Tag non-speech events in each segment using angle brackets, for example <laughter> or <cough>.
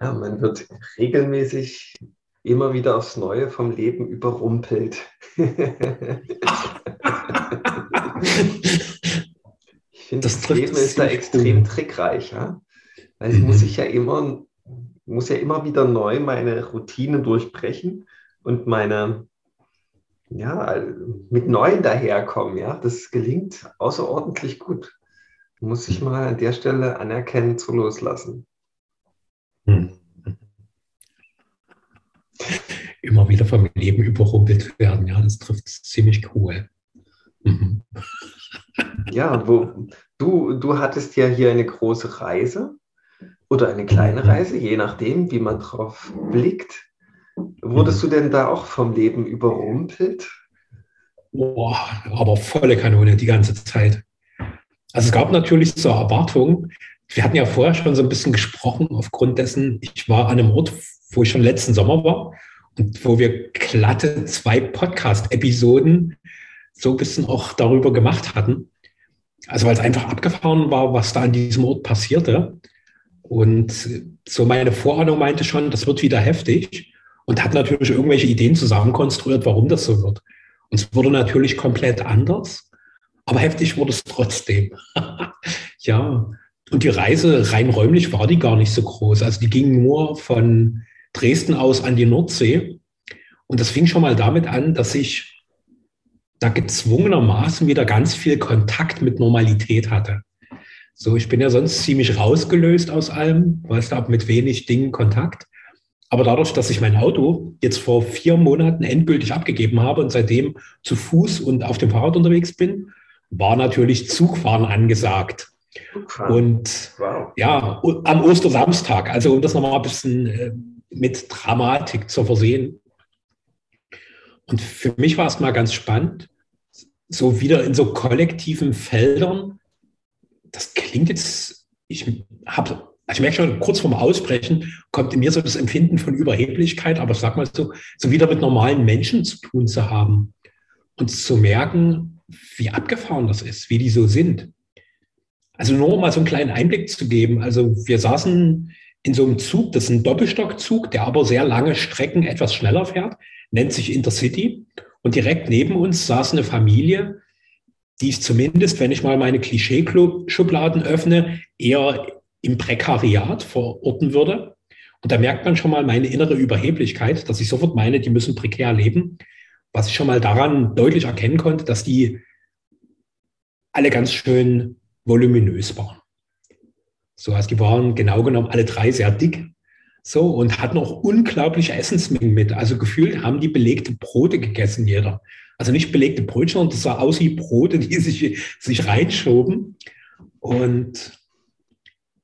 Ja, man wird regelmäßig immer wieder aufs Neue vom Leben überrumpelt. ich finde, das, das Leben ist da extrem cool. trickreich, ja? weil mhm. muss ich ja immer, muss ja immer wieder neu meine Routine durchbrechen und meine, ja, mit Neuen daherkommen. Ja? Das gelingt außerordentlich gut. Muss ich mal an der Stelle anerkennen zu loslassen. Hm. Immer wieder vom Leben überrumpelt werden, ja, das trifft ziemlich cool. Mhm. Ja, wo, du, du hattest ja hier eine große Reise oder eine kleine. Reise, je nachdem, wie man drauf blickt. Wurdest du denn da auch vom Leben überrumpelt? Boah, aber volle Kanone die ganze Zeit. Also es gab natürlich so Erwartungen. Wir hatten ja vorher schon so ein bisschen gesprochen, aufgrund dessen, ich war an einem Ort, wo ich schon letzten Sommer war und wo wir glatte zwei Podcast-Episoden so ein bisschen auch darüber gemacht hatten. Also weil es einfach abgefahren war, was da an diesem Ort passierte. Und so meine Vorahnung meinte schon, das wird wieder heftig und hat natürlich irgendwelche Ideen zusammenkonstruiert, warum das so wird. Und es wurde natürlich komplett anders, aber heftig wurde es trotzdem. <laughs> ja, und die Reise rein räumlich war die gar nicht so groß. Also die ging nur von Dresden aus an die Nordsee. Und das fing schon mal damit an, dass ich da gezwungenermaßen wieder ganz viel Kontakt mit Normalität hatte. So, ich bin ja sonst ziemlich rausgelöst aus allem, weißt du, mit wenig Dingen Kontakt. Aber dadurch, dass ich mein Auto jetzt vor vier Monaten endgültig abgegeben habe und seitdem zu Fuß und auf dem Fahrrad unterwegs bin, war natürlich Zugfahren angesagt. Und wow. ja, am Ostersamstag, also um das nochmal ein bisschen äh, mit Dramatik zu versehen. Und für mich war es mal ganz spannend, so wieder in so kollektiven Feldern. Das klingt jetzt, ich habe also ich merke schon, kurz vorm Aussprechen kommt in mir so das Empfinden von Überheblichkeit, aber sag mal so, so wieder mit normalen Menschen zu tun zu haben und zu merken, wie abgefahren das ist, wie die so sind. Also nur um mal so einen kleinen Einblick zu geben. Also wir saßen in so einem Zug, das ist ein Doppelstockzug, der aber sehr lange Strecken etwas schneller fährt, nennt sich Intercity. Und direkt neben uns saß eine Familie, die ich zumindest, wenn ich mal meine Klischee-Schubladen öffne, eher im Prekariat verorten würde. Und da merkt man schon mal meine innere Überheblichkeit, dass ich sofort meine, die müssen prekär leben. Was ich schon mal daran deutlich erkennen konnte, dass die alle ganz schön voluminös waren. So, also die waren genau genommen alle drei sehr dick. So, und hatten auch unglaubliche Essensmengen mit. Also gefühlt haben die belegte Brote gegessen, jeder. Also nicht belegte Brötchen, sondern das sah aus wie Brote, die <laughs> sich, sich reinschoben. Und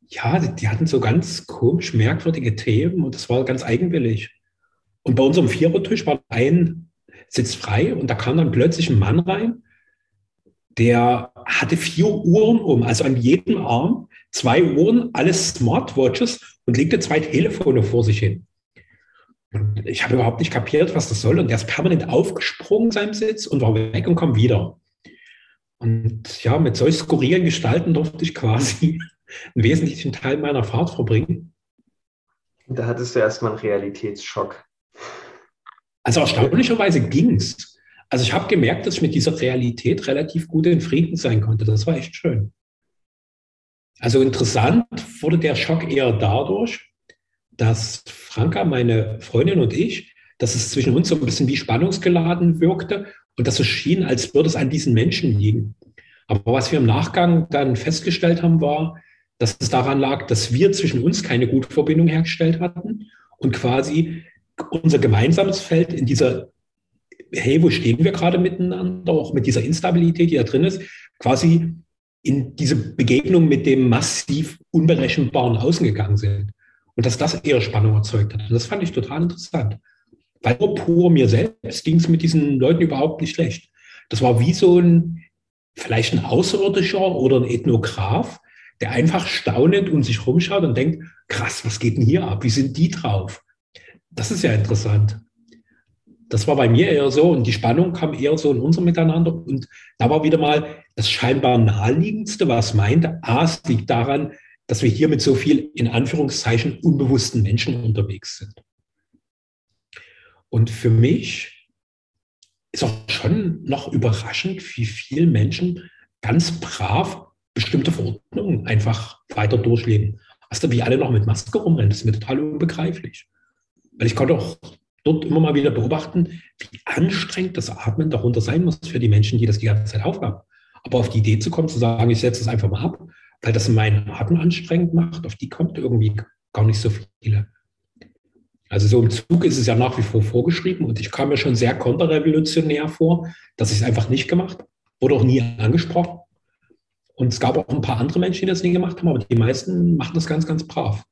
ja, die hatten so ganz komisch merkwürdige Themen und das war ganz eigenwillig. Und bei unserem Vierertisch war ein Sitz frei und da kam dann plötzlich ein Mann rein, der hatte vier Uhren um, also an jedem Arm zwei Uhren, alles Smartwatches und legte zwei Telefone vor sich hin. Und ich habe überhaupt nicht kapiert, was das soll. Und der ist permanent aufgesprungen seinem Sitz und war weg und kam wieder. Und ja, mit solch skurrilen Gestalten durfte ich quasi <laughs> einen wesentlichen Teil meiner Fahrt verbringen. Da hattest du erstmal einen Realitätsschock. Also erstaunlicherweise ging es. Also ich habe gemerkt, dass ich mit dieser Realität relativ gut in Frieden sein konnte. Das war echt schön. Also interessant wurde der Schock eher dadurch, dass Franka, meine Freundin und ich, dass es zwischen uns so ein bisschen wie spannungsgeladen wirkte und dass es schien, als würde es an diesen Menschen liegen. Aber was wir im Nachgang dann festgestellt haben, war, dass es daran lag, dass wir zwischen uns keine gute Verbindung hergestellt hatten und quasi unser gemeinsames Feld in dieser, hey, wo stehen wir gerade miteinander, auch mit dieser Instabilität, die da drin ist, quasi in diese Begegnung mit dem massiv unberechenbaren Außen gegangen sind. Und dass das eher Spannung erzeugt hat. Und das fand ich total interessant. Weil nur pur mir selbst ging es mit diesen Leuten überhaupt nicht schlecht. Das war wie so ein, vielleicht ein Außerirdischer oder ein Ethnograph, der einfach staunend um sich rumschaut und denkt, krass, was geht denn hier ab? Wie sind die drauf? Das ist ja interessant. Das war bei mir eher so und die Spannung kam eher so in unserem Miteinander. Und da war wieder mal das scheinbar naheliegendste, was meinte, A, es liegt daran, dass wir hier mit so viel in Anführungszeichen unbewussten Menschen unterwegs sind. Und für mich ist auch schon noch überraschend, wie viele Menschen ganz brav bestimmte Verordnungen einfach weiter durchleben. Also wie alle noch mit Maske rumrennen, das ist mir total unbegreiflich. Weil ich konnte auch dort immer mal wieder beobachten, wie anstrengend das Atmen darunter sein muss für die Menschen, die das die ganze Zeit aufhaben. Aber auf die Idee zu kommen, zu sagen, ich setze es einfach mal ab, weil das meinen Atem anstrengend macht, auf die kommt irgendwie gar nicht so viele. Also so im Zug ist es ja nach wie vor vorgeschrieben und ich kam mir schon sehr konterrevolutionär vor, dass ich es einfach nicht gemacht, wurde auch nie angesprochen. Und es gab auch ein paar andere Menschen, die das nie gemacht haben, aber die meisten machen das ganz, ganz brav.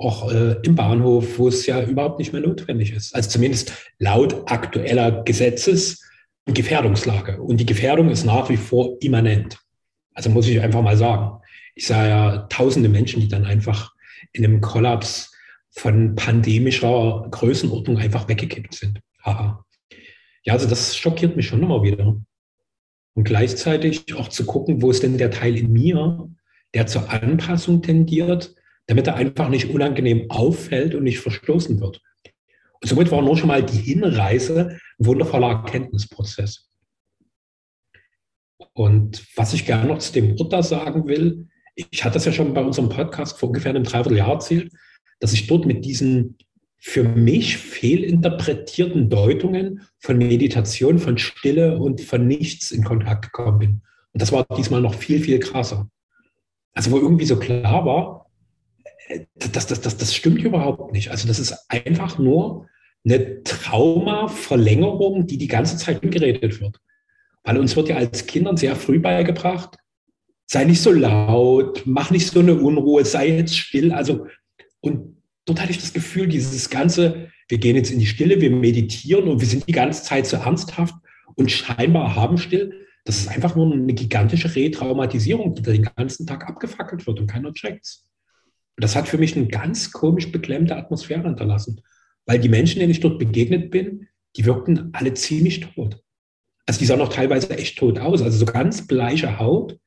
Auch äh, im Bahnhof, wo es ja überhaupt nicht mehr notwendig ist. Also zumindest laut aktueller Gesetzes- und Gefährdungslage. Und die Gefährdung ist nach wie vor immanent. Also muss ich einfach mal sagen. Ich sah ja tausende Menschen, die dann einfach in einem Kollaps von pandemischer Größenordnung einfach weggekippt sind. Haha. Ja, also das schockiert mich schon immer wieder. Und gleichzeitig auch zu gucken, wo ist denn der Teil in mir, der zur Anpassung tendiert, damit er einfach nicht unangenehm auffällt und nicht verstoßen wird. Und somit war nur schon mal die Hinreise ein wundervoller Erkenntnisprozess. Und was ich gerne noch zu dem da sagen will, ich hatte das ja schon bei unserem Podcast vor ungefähr einem Dreivierteljahr erzählt, dass ich dort mit diesen für mich fehlinterpretierten Deutungen von Meditation, von Stille und von nichts in Kontakt gekommen bin. Und das war diesmal noch viel, viel krasser. Also wo irgendwie so klar war, das, das, das, das stimmt überhaupt nicht. Also das ist einfach nur eine Traumaverlängerung, die die ganze Zeit geredet wird. Weil uns wird ja als Kindern sehr früh beigebracht, sei nicht so laut, mach nicht so eine Unruhe, sei jetzt still. Also und dort hatte ich das Gefühl, dieses ganze, wir gehen jetzt in die Stille, wir meditieren und wir sind die ganze Zeit so ernsthaft und scheinbar haben still. Das ist einfach nur eine gigantische Retraumatisierung, die den ganzen Tag abgefackelt wird und keiner checkt's. Und das hat für mich eine ganz komisch beklemmte Atmosphäre hinterlassen, weil die Menschen, denen ich dort begegnet bin, die wirkten alle ziemlich tot. Also die sahen auch teilweise echt tot aus, also so ganz bleiche Haut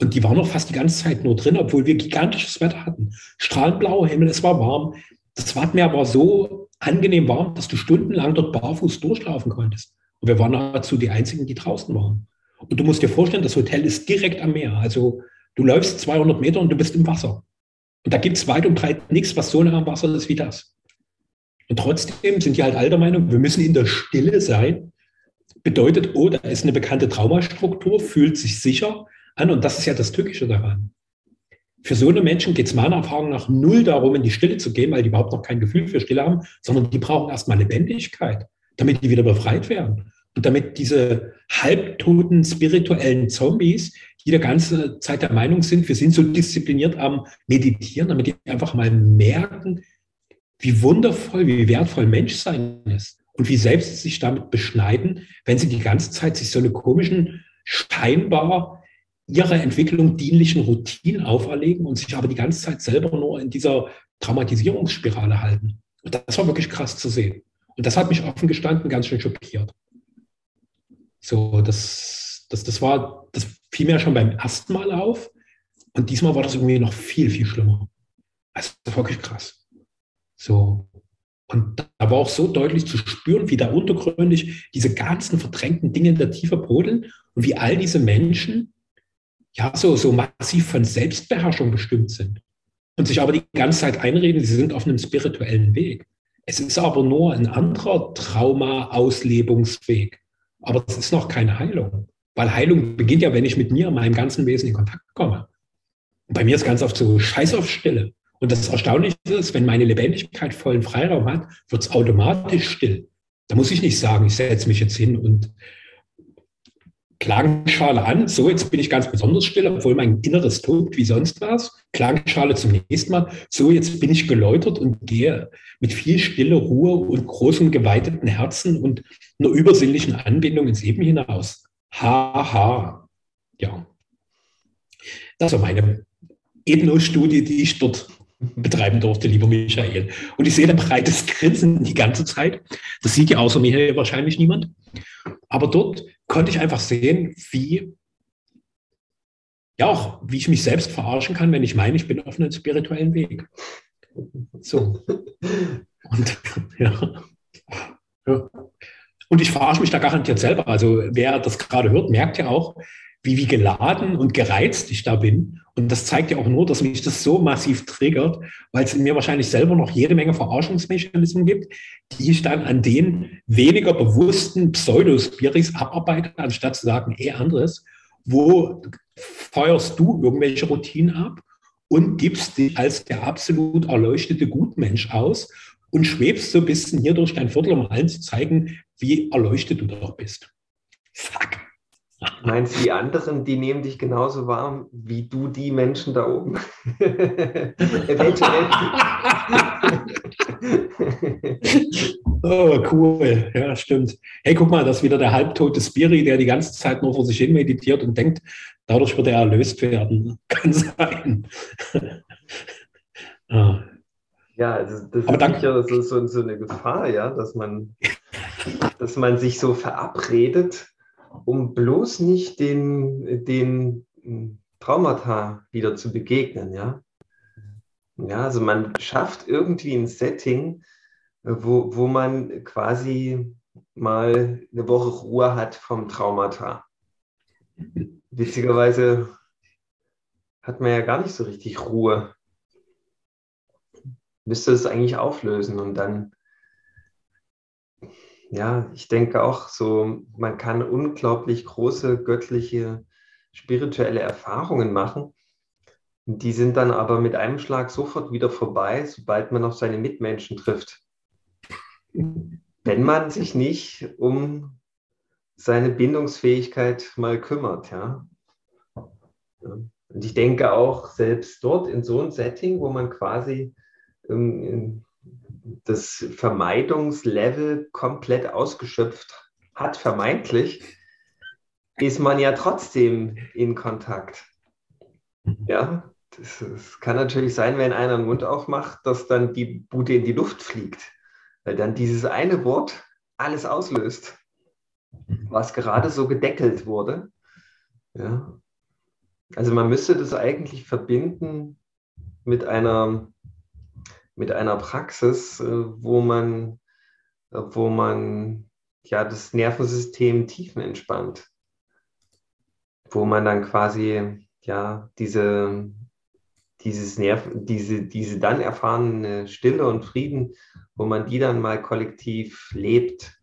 und die waren noch fast die ganze Zeit nur drin, obwohl wir gigantisches Wetter hatten. Strahlend blauer Himmel, es war warm. Das Wattenmeer war so angenehm warm, dass du stundenlang dort barfuß durchlaufen konntest. Und wir waren nahezu die Einzigen, die draußen waren. Und du musst dir vorstellen, das Hotel ist direkt am Meer. Also du läufst 200 Meter und du bist im Wasser. Und da gibt es weit und breit nichts, was so nah am Wasser ist wie das. Und trotzdem sind die halt all der Meinung, wir müssen in der Stille sein. Bedeutet, oh, da ist eine bekannte Traumastruktur, fühlt sich sicher, an. Und das ist ja das Tückische daran. Für so eine Menschen geht es meiner Erfahrung nach null darum, in die Stille zu gehen, weil die überhaupt noch kein Gefühl für Stille haben, sondern die brauchen erstmal Lebendigkeit, damit die wieder befreit werden. Und damit diese halbtoten spirituellen Zombies, die die ganze Zeit der Meinung sind, wir sind so diszipliniert am Meditieren, damit die einfach mal merken, wie wundervoll, wie wertvoll Menschsein ist und wie selbst sie sich damit beschneiden, wenn sie die ganze Zeit sich so eine komischen, scheinbar ihrer Entwicklung dienlichen Routinen auferlegen und sich aber die ganze Zeit selber nur in dieser Traumatisierungsspirale halten. Und das war wirklich krass zu sehen. Und das hat mich offen gestanden ganz schön schockiert. So, das, das, das war, das fiel mir schon beim ersten Mal auf. Und diesmal war das irgendwie noch viel, viel schlimmer. Also wirklich krass. So. Und da war auch so deutlich zu spüren, wie da untergründig diese ganzen verdrängten Dinge in der Tiefe brodeln und wie all diese Menschen ja, so, so massiv von Selbstbeherrschung bestimmt sind und sich aber die ganze Zeit einreden, sie sind auf einem spirituellen Weg. Es ist aber nur ein anderer Trauma-Auslebungsweg. Aber es ist noch keine Heilung. Weil Heilung beginnt ja, wenn ich mit mir, meinem ganzen Wesen in Kontakt komme. Und bei mir ist ganz oft so Scheiß auf Stille. Und das Erstaunliche ist, wenn meine Lebendigkeit vollen Freiraum hat, wird es automatisch still. Da muss ich nicht sagen, ich setze mich jetzt hin und Klangschale an, so jetzt bin ich ganz besonders still, obwohl mein Inneres tobt wie sonst was. Klangschale zum nächsten Mal, so jetzt bin ich geläutert und gehe mit viel Stille, Ruhe und großem geweiteten Herzen und einer übersinnlichen Anbindung ins Leben hinaus. Haha. Ha. Ja. Das war meine Ethno-Studie, die ich dort betreiben durfte, lieber Michael. Und ich sehe ein breites Grinsen die ganze Zeit. Das sieht ja außer mir wahrscheinlich niemand. Aber dort konnte ich einfach sehen, wie ja auch, wie ich mich selbst verarschen kann, wenn ich meine, ich bin auf einem spirituellen Weg. So. Und <laughs> ja. ja. Und ich verarsche mich da garantiert selber. Also wer das gerade hört, merkt ja auch, wie, wie geladen und gereizt ich da bin. Und das zeigt ja auch nur, dass mich das so massiv triggert, weil es in mir wahrscheinlich selber noch jede Menge Verarschungsmechanismen gibt, die ich dann an den weniger bewussten Pseudospiris abarbeite, anstatt zu sagen, eh anderes. Wo feuerst du irgendwelche Routinen ab und gibst dich als der absolut erleuchtete Gutmensch aus und schwebst so ein bisschen hier durch dein Viertel, um allen zu zeigen, wie erleuchtet du doch bist. Fuck. Meinst du, die anderen, die nehmen dich genauso warm wie du die Menschen da oben? <laughs> Eventuell. <laughs> oh, cool. Ja, stimmt. Hey, guck mal, das ist wieder der halbtote Spiri, der die ganze Zeit nur vor sich hin meditiert und denkt, dadurch wird er erlöst werden. <laughs> Kann sein. ah. Ja, also das Aber ist sicher so, so, so eine Gefahr, ja, dass man, dass man sich so verabredet um bloß nicht den, den Traumata wieder zu begegnen, ja. Ja, also man schafft irgendwie ein Setting, wo, wo man quasi mal eine Woche Ruhe hat vom Traumata. Witzigerweise hat man ja gar nicht so richtig Ruhe. Müsste es eigentlich auflösen und dann ja, ich denke auch so, man kann unglaublich große göttliche, spirituelle Erfahrungen machen. Die sind dann aber mit einem Schlag sofort wieder vorbei, sobald man auf seine Mitmenschen trifft. Wenn man sich nicht um seine Bindungsfähigkeit mal kümmert, ja. Und ich denke auch selbst dort in so einem Setting, wo man quasi ähm, das Vermeidungslevel komplett ausgeschöpft hat, vermeintlich, ist man ja trotzdem in Kontakt. Ja, das, das, kann natürlich sein, wenn einer den Mund aufmacht, dass dann die Bude in die Luft fliegt, weil dann dieses eine Wort alles auslöst, was gerade so gedeckelt wurde. Ja. Also man müsste das eigentlich verbinden mit einer mit einer Praxis, äh, wo man, äh, wo man ja das Nervensystem tiefenentspannt, wo man dann quasi ja diese dieses Nerv, diese, diese dann erfahrene Stille und Frieden, wo man die dann mal kollektiv lebt.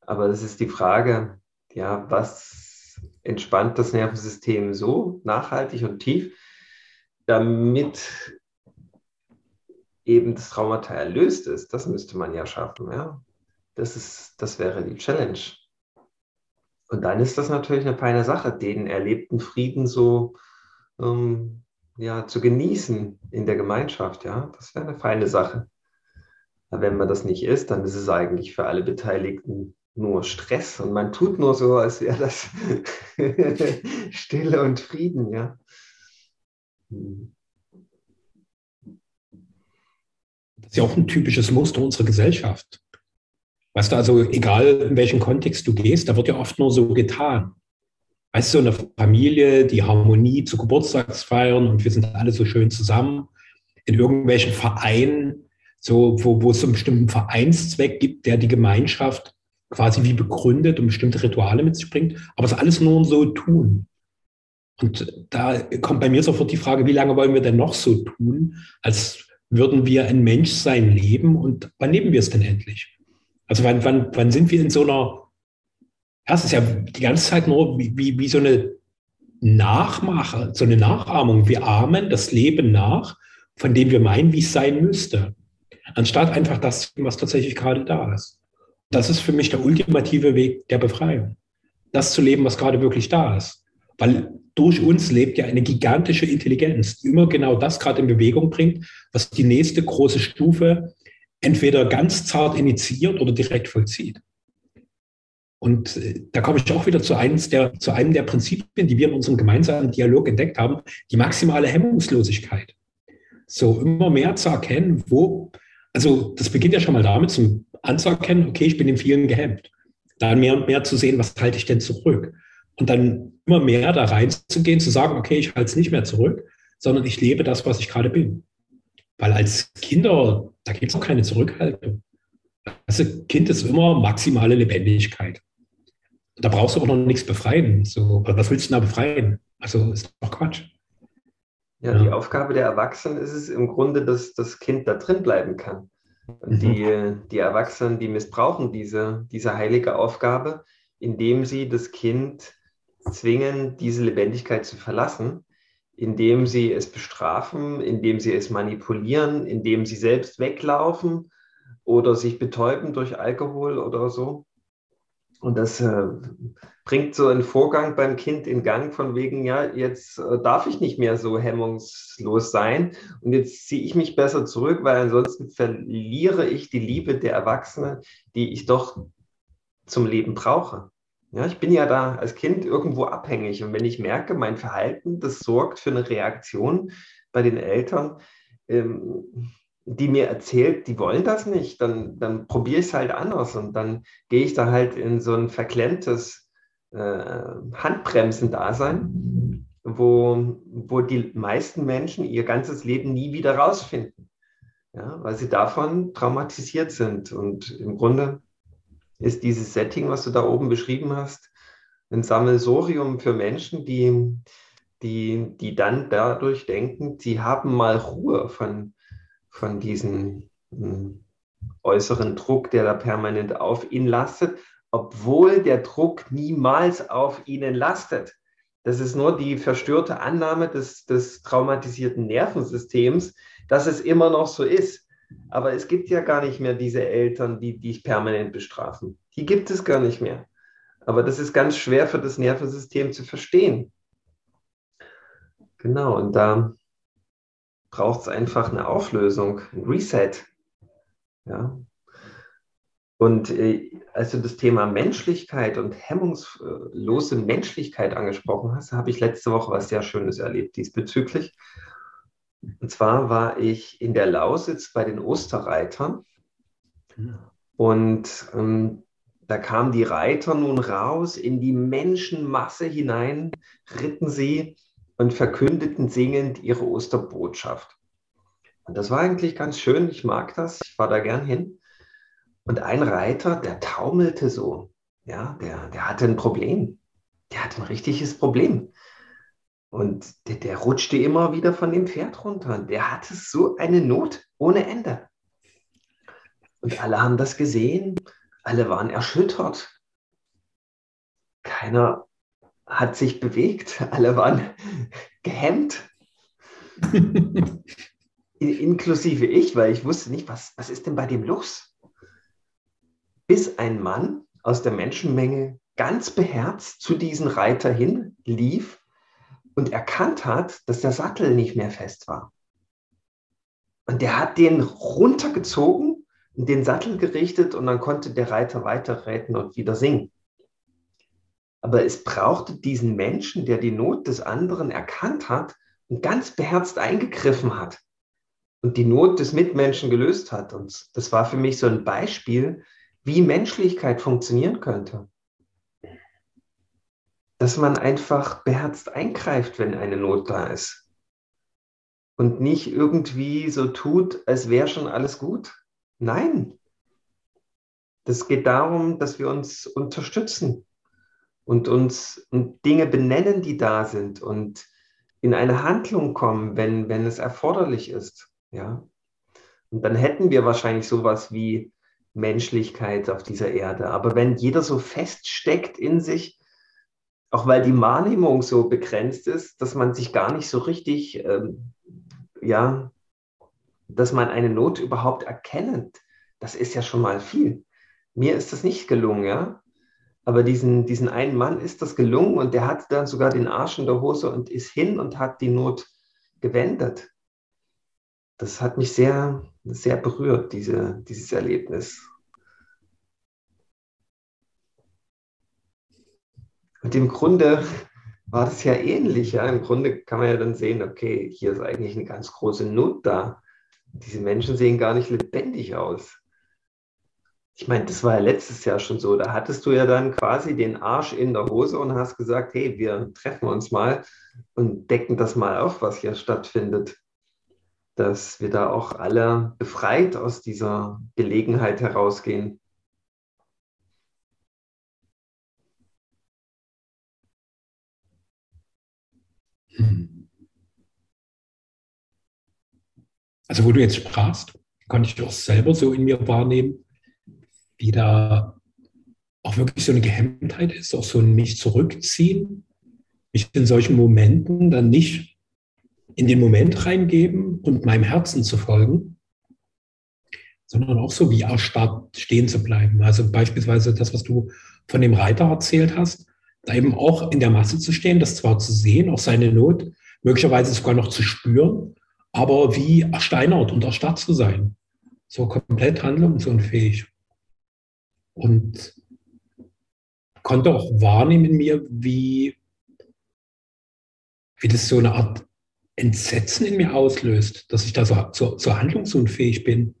Aber es ist die Frage, ja, was entspannt das Nervensystem so nachhaltig und tief, damit eben das Traumata erlöst ist, das müsste man ja schaffen. Ja? Das, ist, das wäre die Challenge. Und dann ist das natürlich eine feine Sache, den erlebten Frieden so ähm, ja, zu genießen in der Gemeinschaft. Ja? Das wäre eine feine Sache. Aber wenn man das nicht ist, dann ist es eigentlich für alle Beteiligten nur Stress und man tut nur so, als wäre das <laughs> Stille und Frieden. Ja. Hm. Das ist ja auch ein typisches Muster unserer Gesellschaft. Weißt du, also egal in welchen Kontext du gehst, da wird ja oft nur so getan. Weißt du, eine Familie, die Harmonie zu Geburtstagsfeiern und wir sind alle so schön zusammen in irgendwelchen Vereinen, so, wo, wo es so einen bestimmten Vereinszweck gibt, der die Gemeinschaft quasi wie begründet und bestimmte Rituale mit sich bringt, aber es alles nur so tun. Und da kommt bei mir sofort die Frage, wie lange wollen wir denn noch so tun, als würden wir ein Menschsein leben und wann leben wir es denn endlich? Also wann, wann, wann sind wir in so einer, ja, es ist ja die ganze Zeit nur wie, wie, wie so eine Nachmache, so eine Nachahmung. Wir ahmen das Leben nach, von dem wir meinen, wie es sein müsste, anstatt einfach das, was tatsächlich gerade da ist. Das ist für mich der ultimative Weg der Befreiung. Das zu leben, was gerade wirklich da ist. Weil durch uns lebt ja eine gigantische Intelligenz, die immer genau das gerade in Bewegung bringt, was die nächste große Stufe entweder ganz zart initiiert oder direkt vollzieht. Und äh, da komme ich auch wieder zu, eines der, zu einem der Prinzipien, die wir in unserem gemeinsamen Dialog entdeckt haben, die maximale Hemmungslosigkeit. So immer mehr zu erkennen, wo, also das beginnt ja schon mal damit, zum anzuerkennen, okay, ich bin in vielen gehemmt. Dann mehr und mehr zu sehen, was halte ich denn zurück? Und dann immer mehr da reinzugehen, zu sagen, okay, ich halte es nicht mehr zurück, sondern ich lebe das, was ich gerade bin. Weil als Kinder, da gibt es auch keine Zurückhaltung. Also Kind ist immer maximale Lebendigkeit. Da brauchst du auch noch nichts befreien. So, was willst du da befreien? Also ist doch Quatsch. Ja, ja, die Aufgabe der Erwachsenen ist es im Grunde, dass das Kind da drin bleiben kann. Und mhm. die, die Erwachsenen, die missbrauchen diese, diese heilige Aufgabe, indem sie das Kind zwingen, diese Lebendigkeit zu verlassen, indem sie es bestrafen, indem sie es manipulieren, indem sie selbst weglaufen oder sich betäuben durch Alkohol oder so. Und das äh, bringt so einen Vorgang beim Kind in Gang von wegen, ja, jetzt äh, darf ich nicht mehr so hemmungslos sein und jetzt ziehe ich mich besser zurück, weil ansonsten verliere ich die Liebe der Erwachsenen, die ich doch zum Leben brauche. Ja, ich bin ja da als Kind irgendwo abhängig. Und wenn ich merke, mein Verhalten, das sorgt für eine Reaktion bei den Eltern, ähm, die mir erzählt, die wollen das nicht, dann, dann probiere ich es halt anders. Und dann gehe ich da halt in so ein verklemmtes äh, Handbremsen-Dasein, wo, wo die meisten Menschen ihr ganzes Leben nie wieder rausfinden, ja, weil sie davon traumatisiert sind. Und im Grunde ist dieses Setting, was du da oben beschrieben hast, ein Sammelsorium für Menschen, die, die, die dann dadurch denken, sie haben mal Ruhe von von diesem hm, äußeren Druck, der da permanent auf ihn lastet, obwohl der Druck niemals auf ihnen lastet. Das ist nur die verstörte Annahme des, des traumatisierten Nervensystems, dass es immer noch so ist. Aber es gibt ja gar nicht mehr diese Eltern, die dich permanent bestrafen. Die gibt es gar nicht mehr. Aber das ist ganz schwer für das Nervensystem zu verstehen. Genau, und da braucht es einfach eine Auflösung, ein Reset. Ja. Und äh, als du das Thema Menschlichkeit und hemmungslose Menschlichkeit angesprochen hast, habe ich letzte Woche was sehr Schönes erlebt diesbezüglich. Und zwar war ich in der Lausitz bei den Osterreitern. Und ähm, da kamen die Reiter nun raus in die Menschenmasse hinein, ritten sie und verkündeten singend ihre Osterbotschaft. Und das war eigentlich ganz schön. Ich mag das. Ich fahre da gern hin. Und ein Reiter, der taumelte so. Ja, der, der hatte ein Problem. Der hatte ein richtiges Problem. Und der, der rutschte immer wieder von dem Pferd runter. Der hatte so eine Not ohne Ende. Und alle haben das gesehen. Alle waren erschüttert. Keiner hat sich bewegt. Alle waren <laughs> gehemmt. <laughs> Inklusive ich, weil ich wusste nicht, was, was ist denn bei dem los? Bis ein Mann aus der Menschenmenge ganz beherzt zu diesem Reiter hin lief und erkannt hat, dass der Sattel nicht mehr fest war. Und der hat den runtergezogen und den Sattel gerichtet und dann konnte der Reiter weiterreiten und wieder singen. Aber es brauchte diesen Menschen, der die Not des anderen erkannt hat und ganz beherzt eingegriffen hat und die Not des Mitmenschen gelöst hat. Und das war für mich so ein Beispiel, wie Menschlichkeit funktionieren könnte. Dass man einfach beherzt eingreift, wenn eine Not da ist. Und nicht irgendwie so tut, als wäre schon alles gut. Nein. Das geht darum, dass wir uns unterstützen, und uns Dinge benennen, die da sind und in eine Handlung kommen, wenn, wenn es erforderlich ist. Ja? Und dann hätten wir wahrscheinlich sowas wie Menschlichkeit auf dieser Erde. Aber wenn jeder so feststeckt in sich, auch weil die Wahrnehmung so begrenzt ist, dass man sich gar nicht so richtig, ähm, ja, dass man eine Not überhaupt erkennt, das ist ja schon mal viel. Mir ist das nicht gelungen, ja. Aber diesen, diesen einen Mann ist das gelungen und der hat dann sogar den Arsch in der Hose und ist hin und hat die Not gewendet. Das hat mich sehr, sehr berührt, diese, dieses Erlebnis. Und im Grunde war das ja ähnlich. Ja? Im Grunde kann man ja dann sehen, okay, hier ist eigentlich eine ganz große Not da. Diese Menschen sehen gar nicht lebendig aus. ich meine, das war ja letztes Jahr schon so. Da hattest du ja dann quasi den Arsch in der Hose und hast gesagt, hey, wir treffen uns mal und decken das mal auf, was hier stattfindet. Dass wir da auch alle befreit aus dieser Gelegenheit herausgehen. Also wo du jetzt sprachst, konnte ich auch selber so in mir wahrnehmen, wie da auch wirklich so eine Gehemmtheit ist, auch so ein mich zurückziehen, mich in solchen Momenten dann nicht in den Moment reingeben und meinem Herzen zu folgen, sondern auch so wie erstarrt stehen zu bleiben. Also beispielsweise das, was du von dem Reiter erzählt hast, da eben auch in der Masse zu stehen, das zwar zu sehen, auch seine Not, möglicherweise sogar noch zu spüren, aber wie ersteinert und erstarrt zu sein. So komplett handlungsunfähig und konnte auch wahrnehmen in mir, wie, wie das so eine Art Entsetzen in mir auslöst, dass ich da so, so, so handlungsunfähig bin.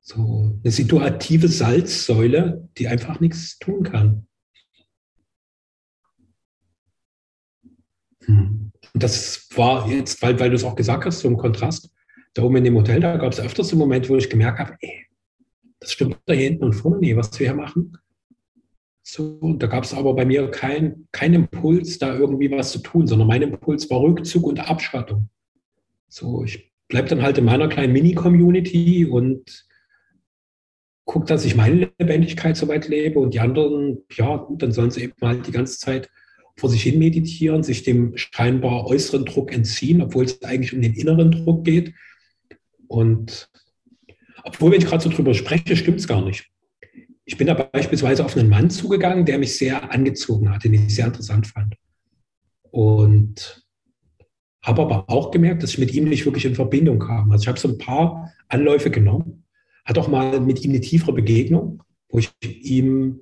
So eine situative Salzsäule, die einfach nichts tun kann. Hm. Und das war jetzt, weil, weil du es auch gesagt hast, so im Kontrast, da oben in dem Hotel, da gab es öfters so Momente, wo ich gemerkt habe, ey, das stimmt da hinten und vorne nicht, was wir hier machen. So, da gab es aber bei mir keinen kein Impuls, da irgendwie was zu tun, sondern mein Impuls war Rückzug und Abschattung. So, ich bleibe dann halt in meiner kleinen Mini-Community und gucke, dass ich meine Lebendigkeit soweit lebe und die anderen, ja, gut, dann sollen sie eben halt die ganze Zeit vor sich hin meditieren, sich dem scheinbar äußeren Druck entziehen, obwohl es eigentlich um den inneren Druck geht. Und obwohl, wenn ich gerade so drüber spreche, stimmt es gar nicht. Ich bin da beispielsweise auf einen Mann zugegangen, der mich sehr angezogen hat, den ich sehr interessant fand. Und habe aber auch gemerkt, dass ich mit ihm nicht wirklich in Verbindung kam. Also ich habe so ein paar Anläufe genommen, hatte auch mal mit ihm eine tiefere Begegnung, wo ich ihm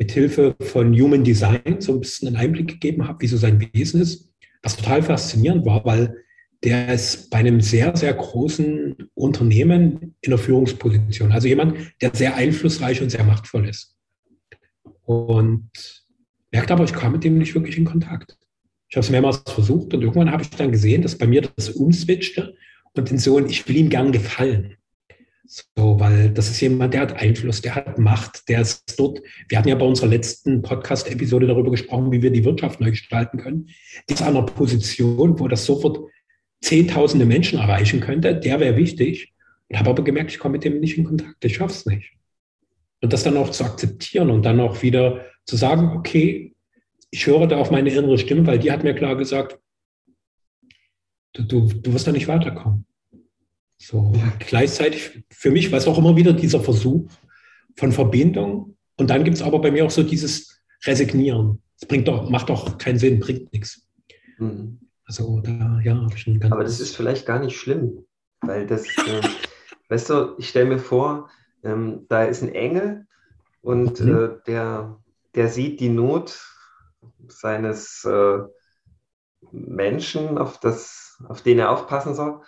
mit Hilfe von Human Design so ein bisschen einen Einblick gegeben habe, wie so sein Wesen ist, was total faszinierend war, weil der ist bei einem sehr, sehr großen Unternehmen in der Führungsposition. Also jemand, der sehr einflussreich und sehr machtvoll ist. Und merkt aber, ich kam mit dem nicht wirklich in Kontakt. Ich habe es mehrmals versucht und irgendwann habe ich dann gesehen, dass bei mir das umswitchte und den Sohn, ich will ihm gern gefallen. So, weil das ist jemand, der hat Einfluss, der hat Macht, der ist dort. Wir hatten ja bei unserer letzten Podcast-Episode darüber gesprochen, wie wir die Wirtschaft neu gestalten können. Die ist an einer Position, wo das sofort zehntausende Menschen erreichen könnte, der wäre wichtig. Und habe aber gemerkt, ich komme mit dem nicht in Kontakt, ich schaffe es nicht. Und das dann auch zu akzeptieren und dann auch wieder zu sagen, okay, ich höre da auf meine innere Stimme, weil die hat mir klar gesagt, du, du, du wirst da nicht weiterkommen. So, gleichzeitig für mich war es auch immer wieder dieser Versuch von Verbindung. Und dann gibt es aber bei mir auch so dieses Resignieren. Es bringt doch, macht doch keinen Sinn, bringt nichts. Mhm. Also da, ja, habe ich ganz. Aber das ist vielleicht gar nicht schlimm, weil das, <laughs> äh, weißt du, ich stelle mir vor, ähm, da ist ein Engel und mhm. äh, der, der sieht die Not seines äh, Menschen, auf, das, auf den er aufpassen soll.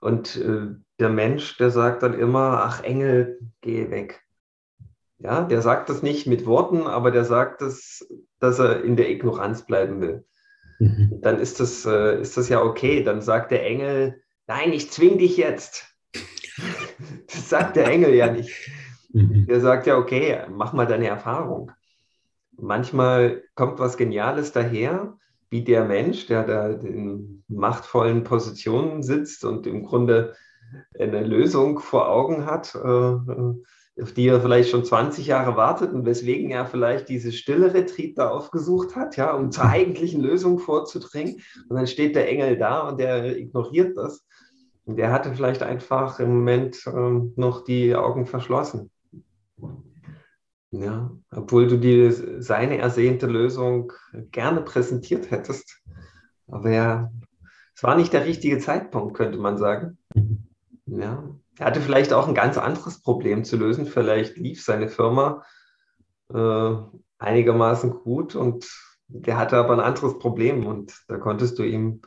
Und äh, der Mensch, der sagt dann immer, ach Engel, geh weg. Ja, der sagt das nicht mit Worten, aber der sagt das, dass er in der Ignoranz bleiben will. Mhm. Dann ist das, äh, ist das ja okay. Dann sagt der Engel, nein, ich zwing dich jetzt. <laughs> das sagt der Engel ja nicht. Mhm. Der sagt ja, okay, mach mal deine Erfahrung. Manchmal kommt was Geniales daher, wie der Mensch, der da in machtvollen Positionen sitzt und im Grunde eine Lösung vor Augen hat. Äh, äh auf die er vielleicht schon 20 Jahre wartet und weswegen er vielleicht diese stille Retreat da aufgesucht hat, ja, um zur eigentlichen Lösung vorzudringen. Und dann steht der Engel da und der ignoriert das. Und der hatte vielleicht einfach im Moment ähm, noch die Augen verschlossen. Ja, obwohl du die, seine ersehnte Lösung gerne präsentiert hättest. Aber ja, es war nicht der richtige Zeitpunkt, könnte man sagen. Mhm. Ja, er hatte vielleicht auch ein ganz anderes Problem zu lösen. Vielleicht lief seine Firma äh, einigermaßen gut und der hatte aber ein anderes Problem und da konntest du ihm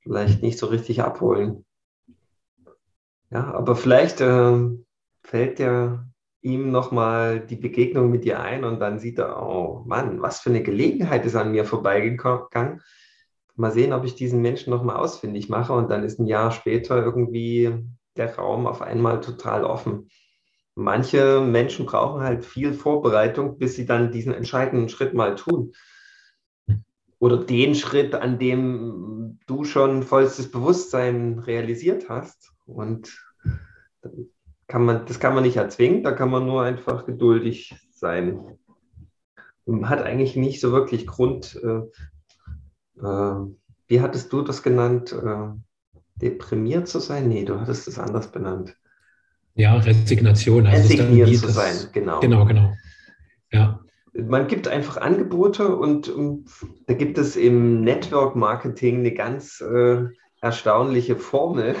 vielleicht nicht so richtig abholen. Ja, aber vielleicht äh, fällt dir ihm nochmal die Begegnung mit dir ein und dann sieht er, oh Mann, was für eine Gelegenheit ist an mir vorbeigegangen. Mal sehen, ob ich diesen Menschen nochmal ausfindig mache und dann ist ein Jahr später irgendwie der Raum auf einmal total offen. Manche Menschen brauchen halt viel Vorbereitung, bis sie dann diesen entscheidenden Schritt mal tun. Oder den Schritt, an dem du schon vollstes Bewusstsein realisiert hast. Und kann man, das kann man nicht erzwingen, da kann man nur einfach geduldig sein. Man hat eigentlich nicht so wirklich Grund, äh, äh, wie hattest du das genannt, äh, deprimiert zu sein? Nee, du hattest es anders benannt. Ja, Resignation. Also Resigniert zu das, sein, genau. Genau, genau. Ja. Man gibt einfach Angebote und, und da gibt es im Network Marketing eine ganz äh, erstaunliche Formel.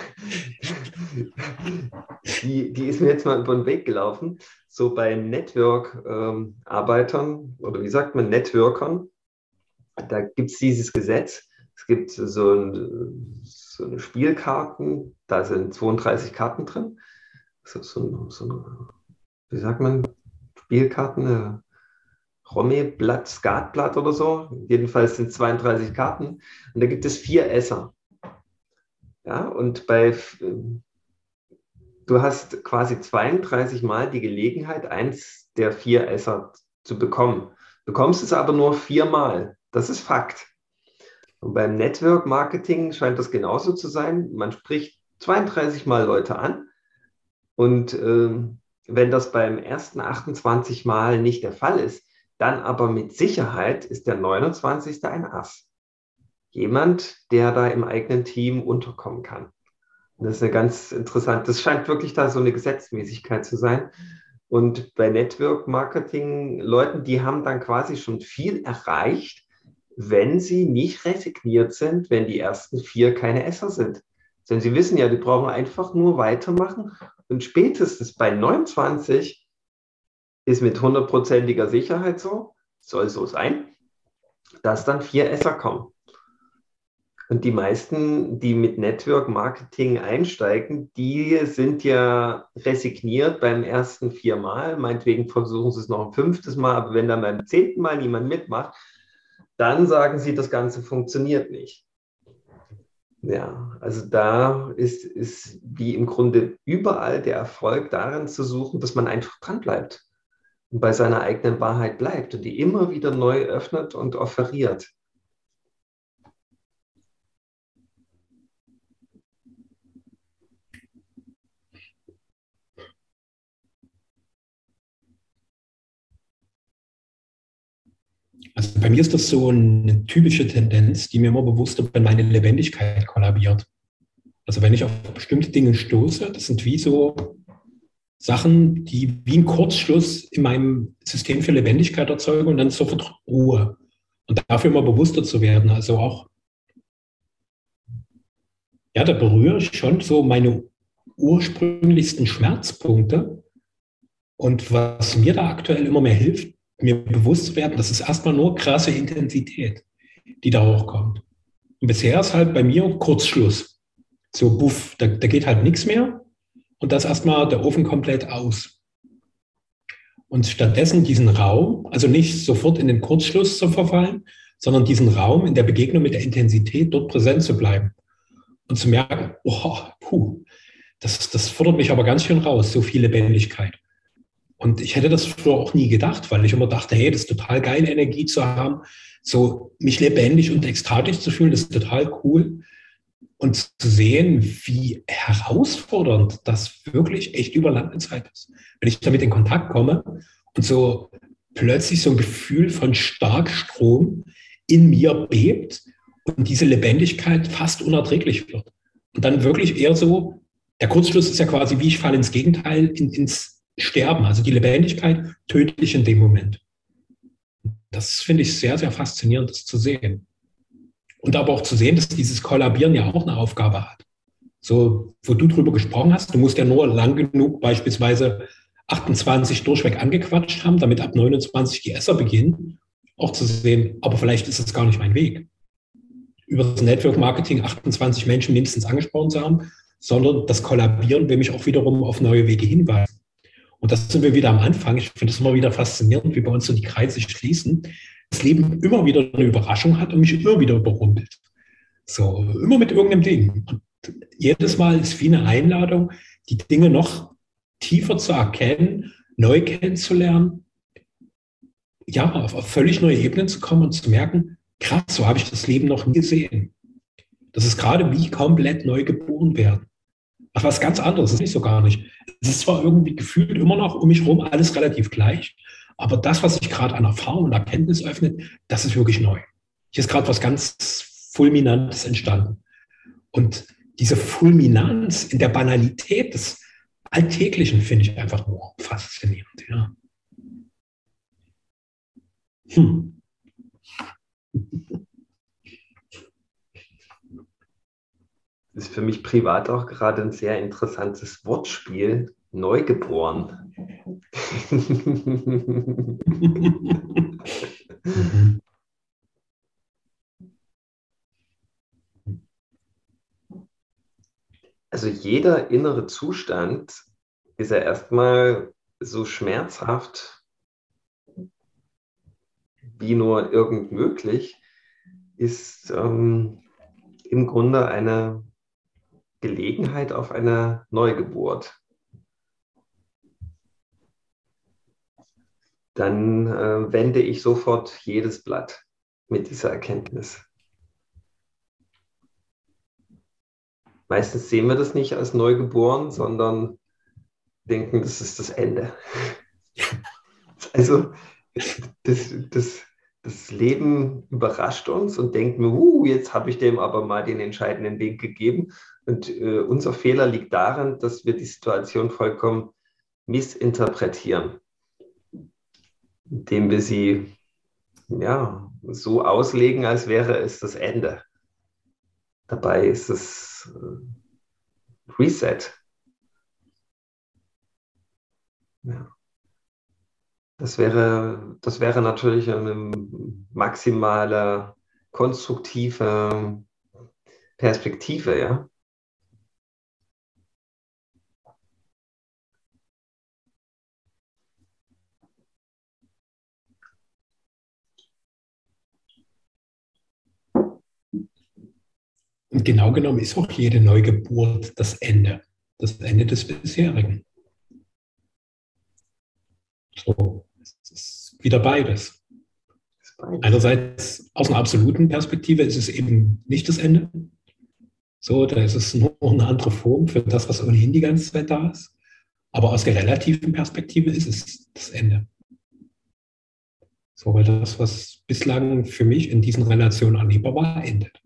die, die ist mir jetzt mal über den Weg gelaufen. So bei Network-Arbeitern oder wie sagt man, Networkern, da gibt es dieses Gesetz. Es gibt so, ein, so eine Spielkarten, da sind 32 Karten drin. So, so, so wie sagt man, Spielkarten, eine Romme-Blatt, Skatblatt oder so. Jedenfalls sind 32 Karten und da gibt es vier Esser. Ja, und bei, du hast quasi 32 Mal die Gelegenheit, eins der vier Esser zu bekommen. Bekommst es aber nur viermal. Das ist Fakt. Und beim Network Marketing scheint das genauso zu sein. Man spricht 32 Mal Leute an. Und äh, wenn das beim ersten 28 Mal nicht der Fall ist, dann aber mit Sicherheit ist der 29. ein Ass jemand, der da im eigenen Team unterkommen kann. Und das ist eine ganz interessant, das scheint wirklich da so eine Gesetzmäßigkeit zu sein. Und bei Network Marketing Leuten, die haben dann quasi schon viel erreicht, wenn sie nicht resigniert sind, wenn die ersten vier keine Esser sind. Denn sie wissen ja, die brauchen einfach nur weitermachen. Und spätestens bei 29 ist mit hundertprozentiger Sicherheit so, soll so sein, dass dann vier Esser kommen. Und die meisten, die mit Network Marketing einsteigen, die sind ja resigniert beim ersten viermal. Meinetwegen versuchen sie es noch ein fünftes Mal, aber wenn dann beim zehnten Mal niemand mitmacht, dann sagen sie, das Ganze funktioniert nicht. Ja, also da ist, ist wie im Grunde überall der Erfolg darin zu suchen, dass man einfach dran bleibt und bei seiner eigenen Wahrheit bleibt und die immer wieder neu öffnet und offeriert. Also bei mir ist das so eine typische Tendenz, die mir immer bewusst wird, wenn meine Lebendigkeit kollabiert. Also wenn ich auf bestimmte Dinge stoße, das sind wie so Sachen, die wie ein Kurzschluss in meinem System für Lebendigkeit erzeugen und dann sofort Ruhe. Und dafür immer bewusster zu werden. Also auch, ja, da berühre ich schon so meine ursprünglichsten Schmerzpunkte. Und was mir da aktuell immer mehr hilft, mir bewusst werden, das ist erstmal nur krasse Intensität, die da hochkommt. Und bisher ist halt bei mir Kurzschluss. So, buff, da, da geht halt nichts mehr und das erstmal der Ofen komplett aus. Und stattdessen diesen Raum, also nicht sofort in den Kurzschluss zu verfallen, sondern diesen Raum in der Begegnung mit der Intensität dort präsent zu bleiben und zu merken, oh, puh, das, das fordert mich aber ganz schön raus, so viel Lebendigkeit. Und ich hätte das früher auch nie gedacht, weil ich immer dachte, hey, das ist total geil, Energie zu haben, so mich lebendig und ekstatisch zu fühlen, das ist total cool. Und zu sehen, wie herausfordernd das wirklich echt über lange Zeit ist. Wenn ich damit in Kontakt komme und so plötzlich so ein Gefühl von Starkstrom in mir bebt und diese Lebendigkeit fast unerträglich wird. Und dann wirklich eher so, der Kurzschluss ist ja quasi wie ich falle ins Gegenteil, in, ins sterben. Also die Lebendigkeit tödlich in dem Moment. Das finde ich sehr, sehr faszinierend, das zu sehen. Und aber auch zu sehen, dass dieses Kollabieren ja auch eine Aufgabe hat. So, wo du drüber gesprochen hast, du musst ja nur lang genug beispielsweise 28 durchweg angequatscht haben, damit ab 29 die Esser beginnen, auch zu sehen, aber vielleicht ist es gar nicht mein Weg. Über das Network Marketing 28 Menschen mindestens angesprochen zu haben, sondern das Kollabieren will mich auch wiederum auf neue Wege hinweisen. Und das sind wir wieder am Anfang. Ich finde es immer wieder faszinierend, wie bei uns so die Kreise schließen. Das Leben immer wieder eine Überraschung hat und mich immer wieder überrumpelt. So, immer mit irgendeinem Ding. Und jedes Mal ist wie eine Einladung, die Dinge noch tiefer zu erkennen, neu kennenzulernen, ja, auf, auf völlig neue Ebenen zu kommen und zu merken, krass, so habe ich das Leben noch nie gesehen. Das ist gerade wie komplett neu geboren werden. Ach, was ganz anderes, das ist nicht so gar nicht. Es ist zwar irgendwie gefühlt immer noch um mich herum alles relativ gleich, aber das, was sich gerade an Erfahrung und Erkenntnis öffnet, das ist wirklich neu. Hier ist gerade was ganz Fulminantes entstanden. Und diese Fulminanz in der Banalität des Alltäglichen finde ich einfach nur faszinierend. Ja. Hm. Ist für mich privat auch gerade ein sehr interessantes Wortspiel. Neugeboren. <laughs> Also jeder innere Zustand ist ja erstmal so schmerzhaft wie nur irgend möglich, ist ähm, im Grunde eine Gelegenheit auf eine Neugeburt. Dann äh, wende ich sofort jedes Blatt mit dieser Erkenntnis. Meistens sehen wir das nicht als neugeboren, sondern denken, das ist das Ende. <laughs> Also das, das, das Leben überrascht uns und denkt mir, uh, jetzt habe ich dem aber mal den entscheidenden Weg gegeben. Und äh, unser Fehler liegt darin, dass wir die Situation vollkommen missinterpretieren, indem wir sie ja, so auslegen, als wäre es das Ende. Dabei ist es äh, Reset. Ja. Das wäre, das wäre natürlich eine maximale konstruktive Perspektive, ja. Und genau genommen ist auch jede Neugeburt das Ende, das Ende des bisherigen. So, es ist wieder beides. Einerseits aus einer absoluten Perspektive ist es eben nicht das Ende. So, da ist es nur eine andere Form für das, was ohnehin die ganze Zeit da ist. Aber aus der relativen Perspektive ist es das Ende. So, weil das, was bislang für mich in diesen Relationen erlebbar war, endet.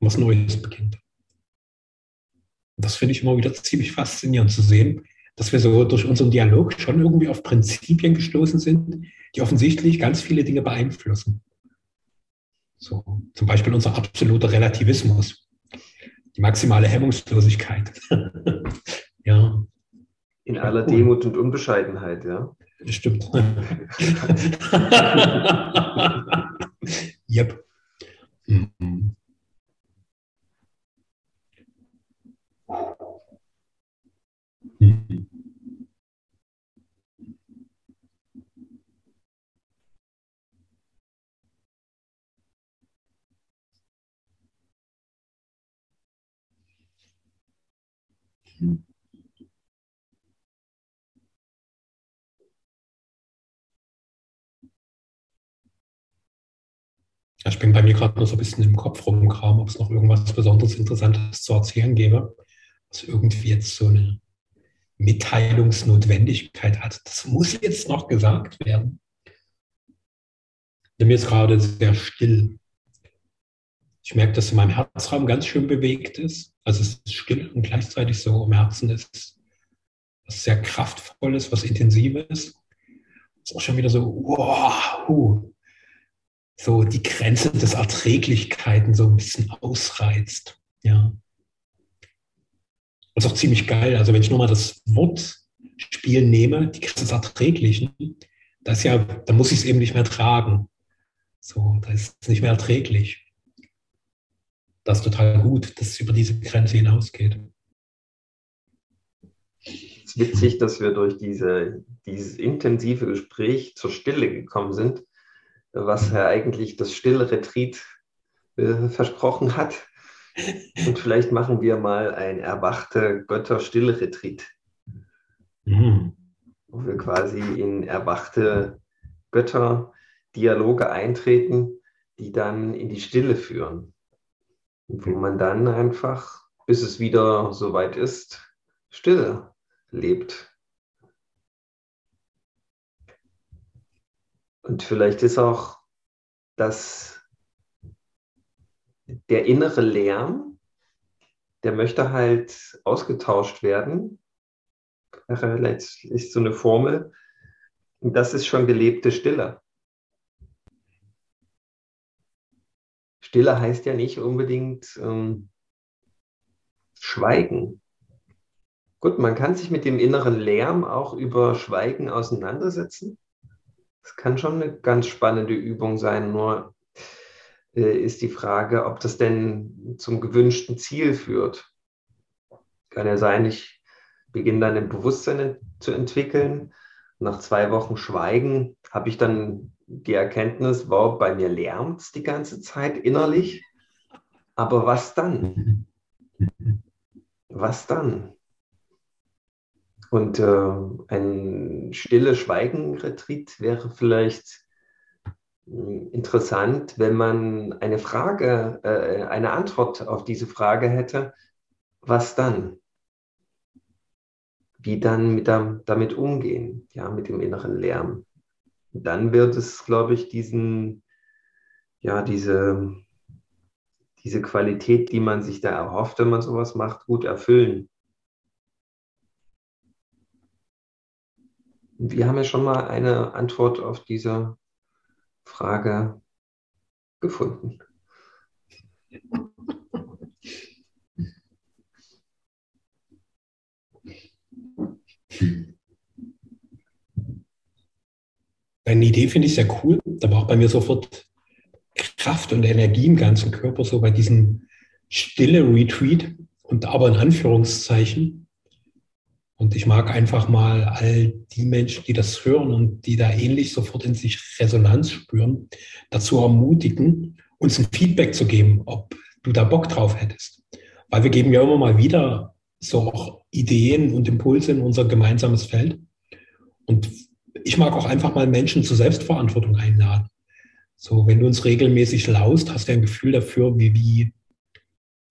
Was Neues beginnt. Und das finde ich immer wieder ziemlich faszinierend zu sehen, dass wir so durch unseren Dialog schon irgendwie auf Prinzipien gestoßen sind, die offensichtlich ganz viele Dinge beeinflussen. So, zum Beispiel unser absoluter Relativismus, die maximale Hemmungslosigkeit. <laughs> ja. In aller. Demut und Unbescheidenheit, ja. Stimmt. <laughs> yep. Mhm. Ich bin bei mir gerade noch so ein bisschen im Kopf rumkram, ob es noch irgendwas besonders Interessantes zu erzählen gäbe, was irgendwie jetzt so eine Mitteilungsnotwendigkeit hat. Das muss jetzt noch gesagt werden. Mir ist gerade sehr still. Ich merke, dass in meinem Herzraum ganz schön bewegt ist. Also es ist still und gleichzeitig so im Herzen ist was sehr kraftvolles, was intensives. Es ist auch schon wieder so, wow, so die Grenze des Erträglichkeiten so ein bisschen ausreizt. Ja. Das ist auch ziemlich geil. Also wenn ich nur mal das Wortspiel nehme, die Grenze des Erträglichen, das ja, da muss ich es eben nicht mehr tragen. So, da ist es nicht mehr erträglich. Das ist total gut, dass es über diese Grenze hinausgeht. witzig, dass wir durch diese, dieses intensive Gespräch zur Stille gekommen sind, was ja eigentlich das stille Retreat äh, versprochen hat. Und vielleicht machen wir mal ein erwachte Götter-Stille-Retreat, mhm. wo wir quasi in erwachte Götter-Dialoge eintreten, die dann in die Stille führen. Und wo man dann einfach, bis es wieder soweit ist, still lebt. Und vielleicht ist auch das der innere Lärm, der möchte halt ausgetauscht werden. Ist so eine Formel. Und das ist schon gelebte Stille. Stille heißt ja nicht unbedingt ähm, Schweigen. Gut, man kann sich mit dem inneren Lärm auch über Schweigen auseinandersetzen. Das kann schon eine ganz spannende Übung sein, nur äh, ist die Frage, ob das denn zum gewünschten Ziel führt. Kann ja sein, ich beginne dann ein Bewusstsein zu entwickeln. Nach zwei Wochen Schweigen habe ich dann die Erkenntnis, wow, bei mir lärmt es die ganze Zeit innerlich. Aber was dann? Was dann? Und äh, ein stille Schweigen-Retreat wäre vielleicht interessant, wenn man eine Frage, äh, eine Antwort auf diese Frage hätte, was dann? Wie dann mit der, damit umgehen, ja, mit dem inneren Lärm. Dann wird es, glaube ich, diesen, ja, diese, diese Qualität, die man sich da erhofft, wenn man sowas macht, gut erfüllen. Wir haben ja schon mal eine Antwort auf diese Frage gefunden. Deine Idee finde ich sehr cool. Da war auch bei mir sofort Kraft und Energie im ganzen Körper, so bei diesem stille Retreat und aber in Anführungszeichen. Und ich mag einfach mal all die Menschen, die das hören und die da ähnlich sofort in sich Resonanz spüren, dazu ermutigen, uns ein Feedback zu geben, ob du da Bock drauf hättest. Weil wir geben ja immer mal wieder so auch Ideen und Impulse in unser gemeinsames Feld. Und ich mag auch einfach mal Menschen zur Selbstverantwortung einladen. So, wenn du uns regelmäßig laust, hast du ein Gefühl dafür, wie, wie,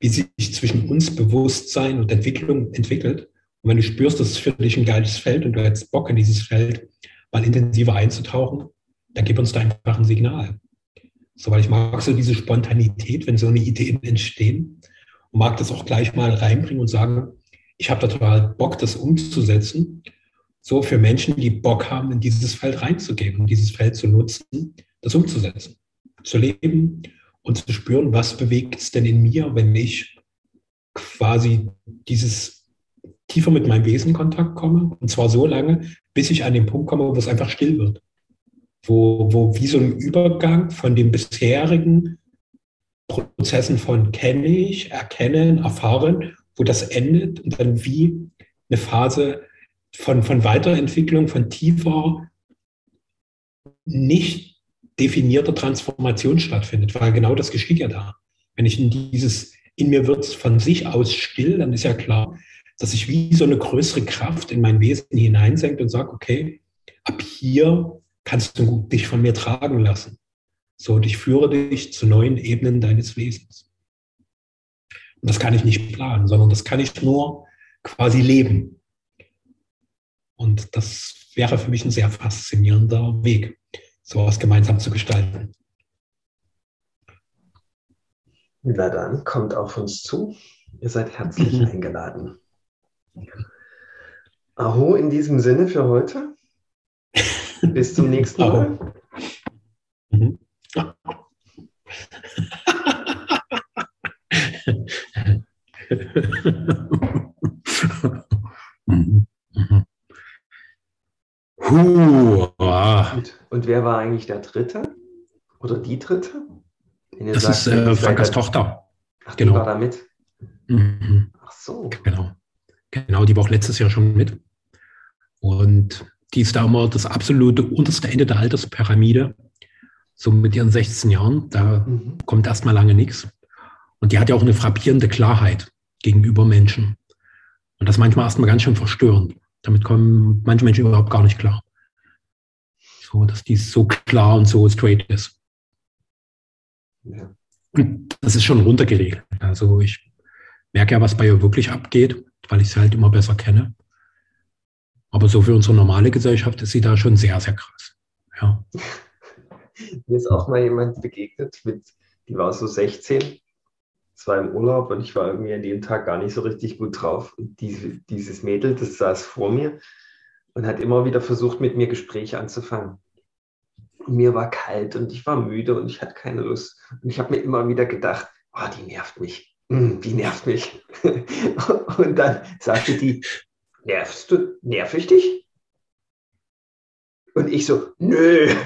wie sich zwischen uns Bewusstsein und Entwicklung entwickelt. Und wenn du spürst, das ist für dich ein geiles Feld und du hättest Bock in dieses Feld mal intensiver einzutauchen, dann gib uns da einfach ein Signal. So, weil ich mag so diese Spontanität, wenn so eine Ideen entstehen und mag das auch gleich mal reinbringen und sagen, ich habe total Bock, das umzusetzen. So für Menschen, die Bock haben, in dieses Feld reinzugehen dieses Feld zu nutzen, das umzusetzen, zu leben und zu spüren, was bewegt es denn in mir, wenn ich quasi dieses tiefer mit meinem Wesen in Kontakt komme. Und zwar so lange, bis ich an den Punkt komme, wo es einfach still wird. Wo, wo wie so ein Übergang von den bisherigen Prozessen von kenne ich, erkennen, erfahren, wo das endet und dann wie eine Phase von, von Weiterentwicklung, von tiefer, nicht definierter Transformation stattfindet, weil genau das geschieht ja da. Wenn ich in dieses, in mir wird es von sich aus still, dann ist ja klar, dass sich wie so eine größere Kraft in mein Wesen hineinsenkt und sagt, okay, ab hier kannst du dich von mir tragen lassen. So, und ich führe dich zu neuen Ebenen deines Wesens. Und das kann ich nicht planen, sondern das kann ich nur quasi leben. Und das wäre für mich ein sehr faszinierender Weg, sowas gemeinsam zu gestalten. Na dann, kommt auf uns zu. Ihr seid herzlich <laughs> eingeladen. Aho in diesem Sinne für heute. Bis zum nächsten Mal. Mhm. <laughs> und, und, wer war eigentlich der Dritte? Oder die Dritte? Das sagt, ist äh, Frankas Tochter. Ach, genau. war da mit? Mhm. Ach so. Genau. Genau, die war auch letztes Jahr schon mit. Und die ist da immer das absolute unterste Ende der Alterspyramide. So mit ihren 16 Jahren, da mhm. kommt erstmal lange nichts. Und die hat ja auch eine frappierende Klarheit gegenüber Menschen. Und das ist manchmal erstmal ganz schön verstörend. Damit kommen manche Menschen überhaupt gar nicht klar. So, dass die so klar und so straight ist. Ja. Und das ist schon runtergeregelt. Also ich merke ja, was bei ihr wirklich abgeht, weil ich sie halt immer besser kenne. Aber so für unsere normale Gesellschaft ist sie da schon sehr, sehr krass. Ja. <laughs> Mir ist auch mal jemand begegnet, mit, die war so 16, es war im Urlaub und ich war irgendwie an dem Tag gar nicht so richtig gut drauf. Und diese, dieses Mädel, das saß vor mir und hat immer wieder versucht, mit mir Gespräche anzufangen. Und mir war kalt und ich war müde und ich hatte keine Lust. Und ich habe mir immer wieder gedacht, oh, die nervt mich. Hm, die nervt mich. <laughs> und dann sagte die, nervst du, nerv ich dich? Und ich so, nö. <laughs>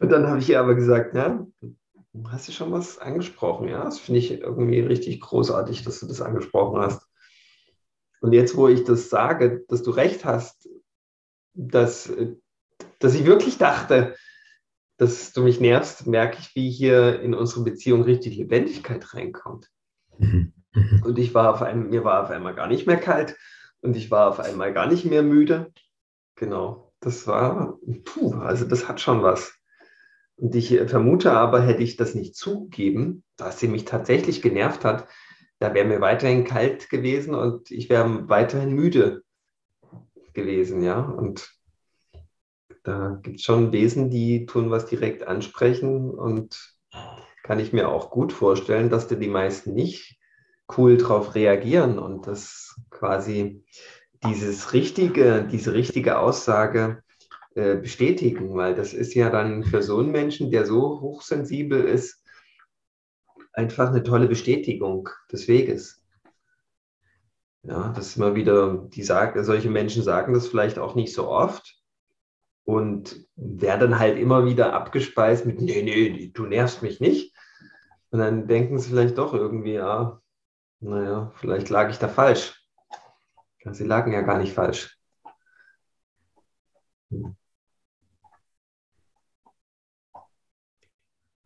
Und dann habe ich ihr aber gesagt, ja, hast du schon was angesprochen? Ja, das finde ich irgendwie richtig großartig, dass du das angesprochen hast. Und jetzt, wo ich das sage, dass du recht hast, dass, dass ich wirklich dachte, dass du mich nervst, merke ich, wie hier in unsere Beziehung richtig Lebendigkeit reinkommt. Mhm. Mhm. Und ich war auf einmal, mir war auf einmal gar nicht mehr kalt und ich war auf einmal gar nicht mehr müde. Genau, das war, puh, also das hat schon was. Und ich vermute aber, hätte ich das nicht zugegeben, dass sie mich tatsächlich genervt hat, da wäre mir weiterhin kalt gewesen und ich wäre weiterhin müde gewesen, ja. Und da gibt es schon Wesen, die tun was direkt ansprechen und kann ich mir auch gut vorstellen, dass da die meisten nicht cool drauf reagieren und das quasi dieses richtige, diese richtige Aussage äh, bestätigen, weil das ist ja dann für so einen Menschen, der so hochsensibel ist, einfach eine tolle Bestätigung des Weges. Ja, das ist immer wieder, die sagen, solche Menschen sagen das vielleicht auch nicht so oft und werden halt immer wieder abgespeist mit, nee, nee, du nervst mich nicht. Und dann denken sie vielleicht doch irgendwie, ja, naja, vielleicht lag ich da falsch. Sie lagen ja gar nicht falsch.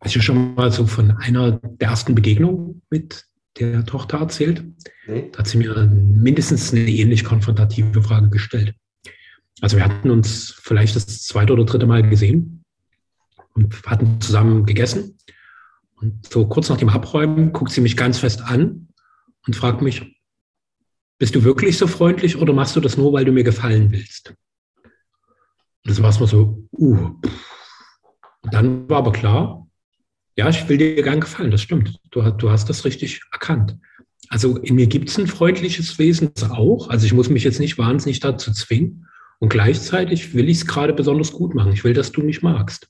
Hast du schon mal so von einer der ersten Begegnungen mit der Tochter erzählt? Nee. Da hat sie mir mindestens eine ähnlich konfrontative Frage gestellt. Also wir hatten uns vielleicht das zweite oder dritte Mal gesehen und hatten zusammen gegessen. Und so kurz nach dem Abräumen guckt sie mich ganz fest an und fragt mich, bist du wirklich so freundlich oder machst du das nur, weil du mir gefallen willst? Und das war es mal so, uh. Und dann war aber klar, ja, ich will dir gern gefallen, das stimmt. Du, du hast das richtig erkannt. Also in mir gibt es ein freundliches Wesen auch. Also ich muss mich jetzt nicht wahnsinnig dazu zwingen. Und gleichzeitig will ich es gerade besonders gut machen. Ich will, dass du mich magst.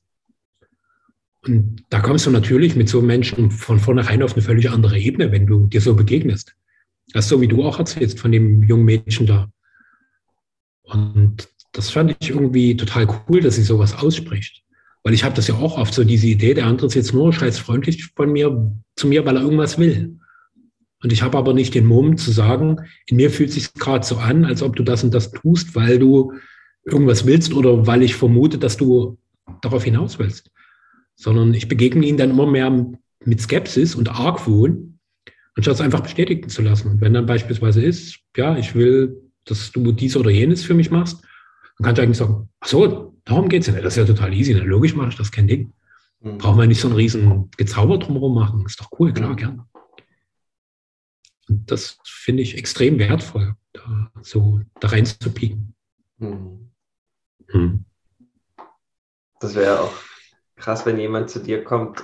Und da kommst du natürlich mit so Menschen von vornherein auf eine völlig andere Ebene, wenn du dir so begegnest. Das ist so, wie du auch erzählst von dem jungen Mädchen da. Und das fand ich irgendwie total cool, dass sie sowas ausspricht. Weil ich habe das ja auch oft so, diese Idee, der andere ist jetzt nur scheiß freundlich von mir zu mir, weil er irgendwas will. Und ich habe aber nicht den Mumm zu sagen, in mir fühlt sich gerade so an, als ob du das und das tust, weil du irgendwas willst oder weil ich vermute, dass du darauf hinaus willst. Sondern ich begegne ihnen dann immer mehr mit Skepsis und Argwohn, anstatt es einfach bestätigen zu lassen. Und wenn dann beispielsweise ist, ja, ich will, dass du dies oder jenes für mich machst, dann kannst du eigentlich sagen, ach so, Darum geht es ja nicht. Das ist ja total easy. Na, logisch mache ich das, kein Ding. Mhm. Brauchen wir nicht so einen riesen Gezauber drumherum machen. Ist doch cool, klar, mhm. gerne. Und das finde ich extrem wertvoll, da so da rein zu pieken. Mhm. Mhm. Das wäre auch krass, wenn jemand zu dir kommt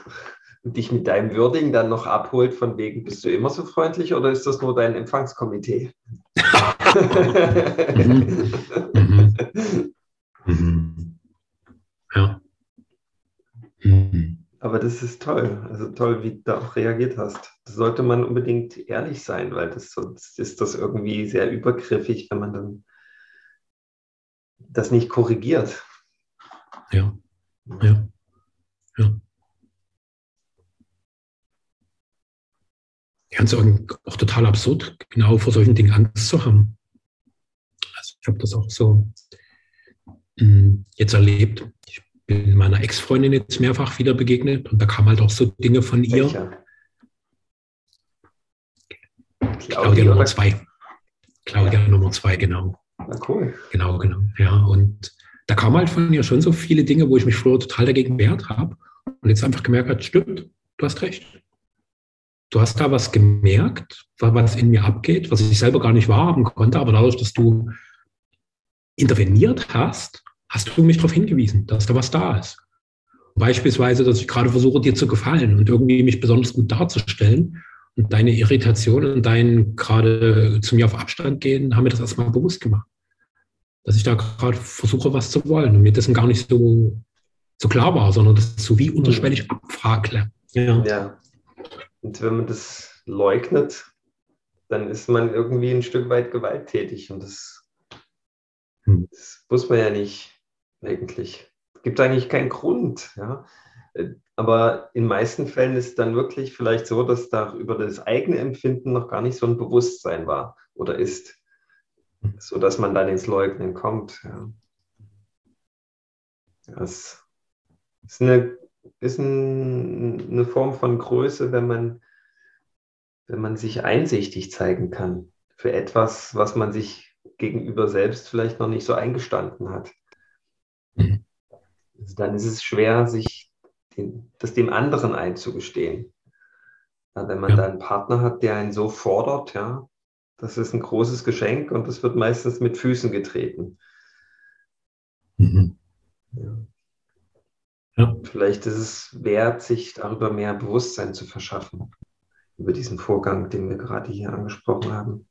und dich mit deinem Würdigen dann noch abholt, von wegen, bist du immer so freundlich oder ist das nur dein Empfangskomitee? mhm. Mhm. Mhm. Ja. Mhm. Aber das ist toll. Also toll, wie du da auch reagiert hast. Das sollte man unbedingt ehrlich sein, weil das sonst ist das irgendwie sehr übergriffig, wenn man dann das nicht korrigiert. Ja. Ja. Ja. ganz auch total absurd, genau vor solchen Dingen Angst zu haben. Also ich habe das auch so hm, jetzt erlebt. Ich bin meiner Ex-Freundin jetzt mehrfach wieder begegnet und da kamen halt auch so Dinge von ihr. Welcher? Claudia Nummer zwei. Claudia ja. Nummer zwei, genau. Na cool. Genau, genau. Ja, und da kamen halt von ihr schon so viele Dinge, wo ich mich früher total dagegen wehrt habe und jetzt einfach gemerkt habe, stimmt, du hast recht. Du hast da was gemerkt, was in mir abgeht, was ich selber gar nicht wahrhaben konnte, aber dadurch, dass du interveniert hast, hast du mich darauf hingewiesen, dass da was da ist. Beispielsweise, dass ich gerade versuche, dir zu gefallen und irgendwie mich besonders gut darzustellen. Und deine Irritation und dein gerade zu mir auf Abstand gehen, haben mir das erstmal bewusst gemacht. Dass ich da gerade versuche, was zu wollen und mir dessen gar nicht so, so klar war, sondern das so wie unterschwellig mhm. abfragle. Ja. ja. Und wenn man das leugnet, dann ist man irgendwie ein Stück weit gewalttätig. Und das, hm. das muss man ja nicht eigentlich. Gibt eigentlich keinen Grund. Ja? Aber in meisten Fällen ist es dann wirklich vielleicht so, dass da über das eigene Empfinden noch gar nicht so ein Bewusstsein war oder ist, sodass man dann ins Leugnen kommt. Ja. Das ist eine, ist ein, eine Form von Größe, wenn man, wenn man sich einsichtig zeigen kann für etwas, was man sich gegenüber selbst vielleicht noch nicht so eingestanden hat. Also dann ist es schwer, sich den, das dem anderen einzugestehen. Ja, wenn man ja. da einen Partner hat, der einen so fordert, ja, das ist ein großes Geschenk und das wird meistens mit Füßen getreten. Mhm. Ja. Ja. Vielleicht ist es wert, sich darüber mehr Bewusstsein zu verschaffen, über diesen Vorgang, den wir gerade hier angesprochen haben.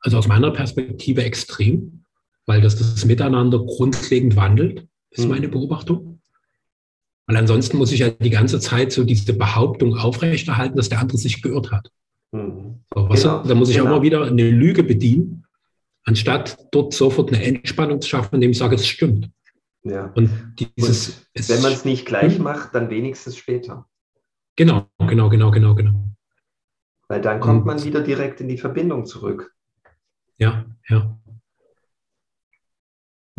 Also aus meiner Perspektive extrem weil das das Miteinander grundlegend wandelt, ist mhm. meine Beobachtung. Weil ansonsten muss ich ja die ganze Zeit so diese Behauptung aufrechterhalten, dass der andere sich geirrt hat. Mhm. So, genau. Da muss ich genau. auch immer wieder eine Lüge bedienen, anstatt dort sofort eine Entspannung zu schaffen, indem ich sage, es stimmt. Ja. Und, dieses, Und wenn man es nicht gleich macht, dann wenigstens später. Genau, genau, genau, genau, genau. Weil dann kommt Und, man wieder direkt in die Verbindung zurück. Ja, ja.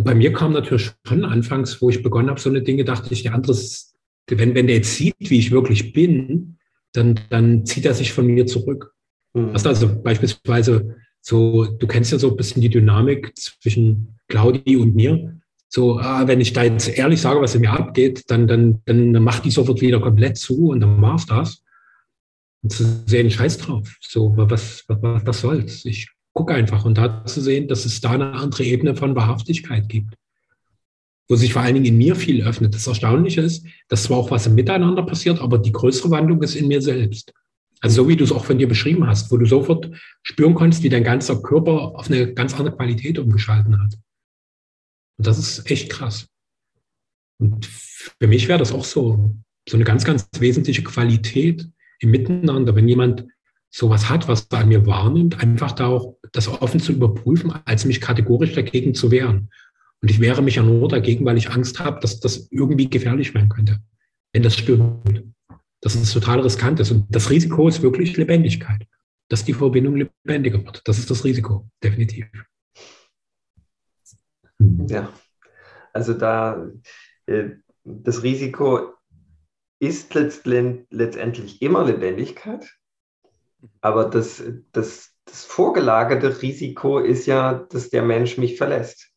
Bei mir kam natürlich schon anfangs, wo ich begonnen habe, so eine Dinge, dachte ich, der andere, wenn, wenn der jetzt sieht, wie ich wirklich bin, dann, dann zieht er sich von mir zurück. Mhm. Also beispielsweise so, du kennst ja so ein bisschen die Dynamik zwischen Claudi und mir. So, ah, wenn ich da jetzt ehrlich sage, was in mir abgeht, dann, dann, dann macht die sofort wieder komplett zu und dann war's das. Und zu sehen, scheiß drauf. So, was, was, was soll's? Ich guck einfach und da zu sehen, dass es da eine andere Ebene von Wahrhaftigkeit gibt. Wo sich vor allen Dingen in mir viel öffnet. Das Erstaunliche ist, dass zwar auch was im Miteinander passiert, aber die größere Wandlung ist in mir selbst. Also so wie du es auch von dir beschrieben hast, wo du sofort spüren konntest, wie dein ganzer Körper auf eine ganz andere Qualität umgeschalten hat. Und das ist echt krass. Und für mich wäre das auch so, so eine ganz, ganz wesentliche Qualität im Miteinander, wenn jemand sowas hat, was er an mir wahrnimmt, einfach da auch das offen zu überprüfen, als mich kategorisch dagegen zu wehren. Und ich wehre mich ja nur dagegen, weil ich Angst habe, dass das irgendwie gefährlich werden könnte, wenn das stimmt. Dass es total riskant ist. Und das Risiko ist wirklich Lebendigkeit, dass die Verbindung lebendiger wird. Das ist das Risiko, definitiv. Ja, also da äh, das Risiko ist letztendlich immer Lebendigkeit. Aber das, das, das vorgelagerte Risiko ist ja, dass der Mensch mich verlässt.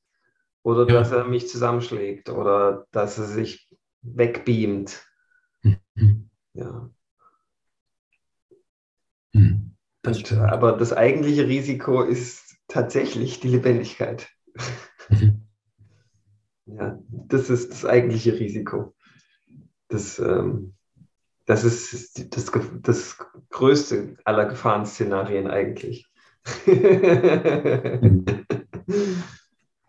Oder ja. dass er mich zusammenschlägt oder dass er sich wegbeamt. Mhm. Ja. Mhm. Das aber das eigentliche Risiko ist tatsächlich die Lebendigkeit. Mhm. Ja, das ist das eigentliche Risiko. Das, ähm, das ist das, das größte aller Gefahrenszenarien eigentlich. <laughs>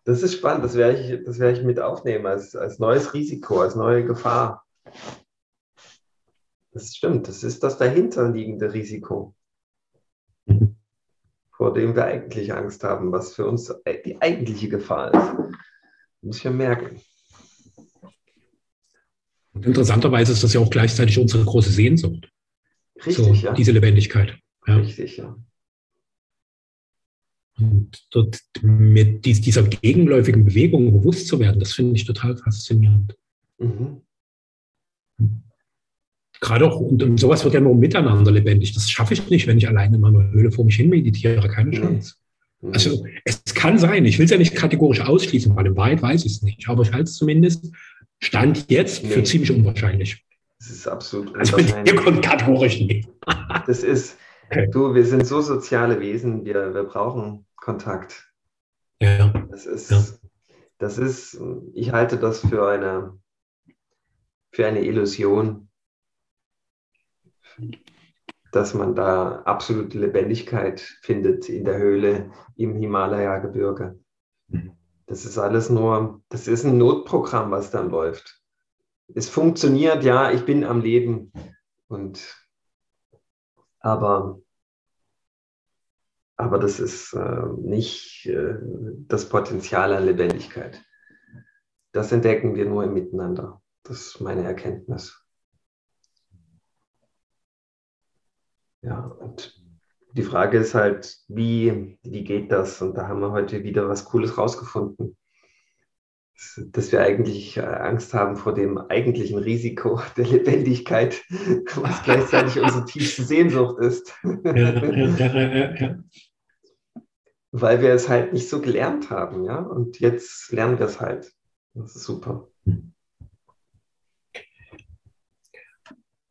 das ist spannend, das werde ich, das werde ich mit aufnehmen als, als neues Risiko, als neue Gefahr. Das stimmt, das ist das dahinterliegende Risiko, vor dem wir eigentlich Angst haben, was für uns die eigentliche Gefahr ist. Muss ich merken. Und interessanterweise ist das ja auch gleichzeitig unsere große Sehnsucht. Richtig, so, ja. Diese Lebendigkeit. Ja. Richtig, ja. Und dort mit dieser gegenläufigen Bewegung bewusst zu werden, das finde ich total faszinierend. Mhm. Gerade auch, und, und, sowas wird ja nur miteinander lebendig. Das schaffe ich nicht, wenn ich alleine in meiner Höhle vor mich hin meditiere. Keine Chance. Mhm. Also es kann sein, ich will es ja nicht kategorisch ausschließen, weil im Wald weiß ich es nicht. Aber ich halte es zumindest Stand jetzt nee. für ziemlich unwahrscheinlich. Das ist absolut Also hier kommt kategorisch nicht. <laughs> das ist, okay. du, wir sind so soziale Wesen, wir, wir brauchen Kontakt. Ja. Das ist, ja. das ist, ich halte das für eine, für eine Illusion, dass man da absolute Lebendigkeit findet in der Höhle im Himalaya-Gebirge. Mhm. Das ist alles nur, das ist ein Notprogramm, was dann läuft. Es funktioniert, ja, ich bin am Leben. Und aber, aber das ist äh, nicht äh, das Potenzial an Lebendigkeit. Das entdecken wir nur im Miteinander. Das ist meine Erkenntnis. Ja, und die Frage ist halt, wie, wie geht das? Und da haben wir heute wieder was Cooles rausgefunden. Dass wir eigentlich äh, Angst haben vor dem eigentlichen Risiko <laughs> der Lebendigkeit, <laughs> was gleichzeitig unsere <laughs> tiefste Sehnsucht ist. Ja, ja, ja, Weil wir es halt nicht so gelernt haben, ja. Und jetzt lernen wir es halt. Das ist super. Hm.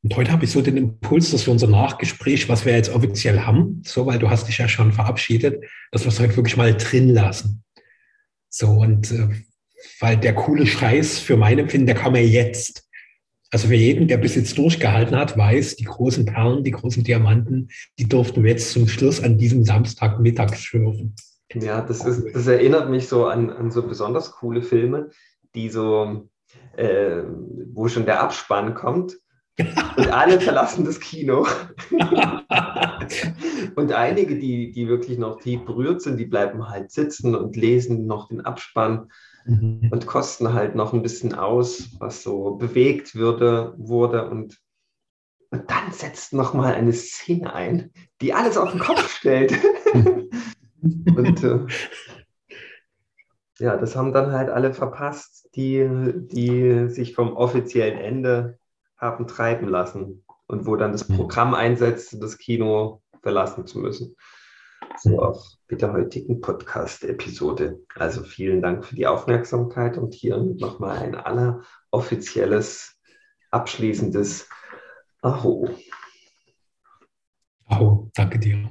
Und heute habe ich so den Impuls, dass wir unser Nachgespräch, was wir jetzt offiziell haben, so, weil du hast dich ja schon verabschiedet, dass wir es heute wirklich mal drin lassen. So, und äh, weil der coole Scheiß für mein Empfinden, der kam ja jetzt. Also für jeden, der bis jetzt durchgehalten hat, weiß, die großen Perlen, die großen Diamanten, die durften wir jetzt zum Schluss an diesem Samstagmittag schürfen. Ja, das, ist, das erinnert mich so an, an so besonders coole Filme, die so, äh, wo schon der Abspann kommt und alle verlassen das Kino. <laughs> und einige, die, die wirklich noch tief berührt sind, die bleiben halt sitzen und lesen noch den Abspann mhm. und kosten halt noch ein bisschen aus, was so bewegt würde, wurde. Und, und dann setzt nochmal eine Szene ein, die alles auf den Kopf stellt. <laughs> und äh, ja, das haben dann halt alle verpasst, die, die sich vom offiziellen Ende haben treiben lassen und wo dann das mhm. Programm einsetzt, das Kino verlassen zu müssen. So mhm. auch mit der heutigen Podcast-Episode. Also vielen Dank für die Aufmerksamkeit und hier nochmal ein alleroffizielles, abschließendes Aho. Aho, danke dir.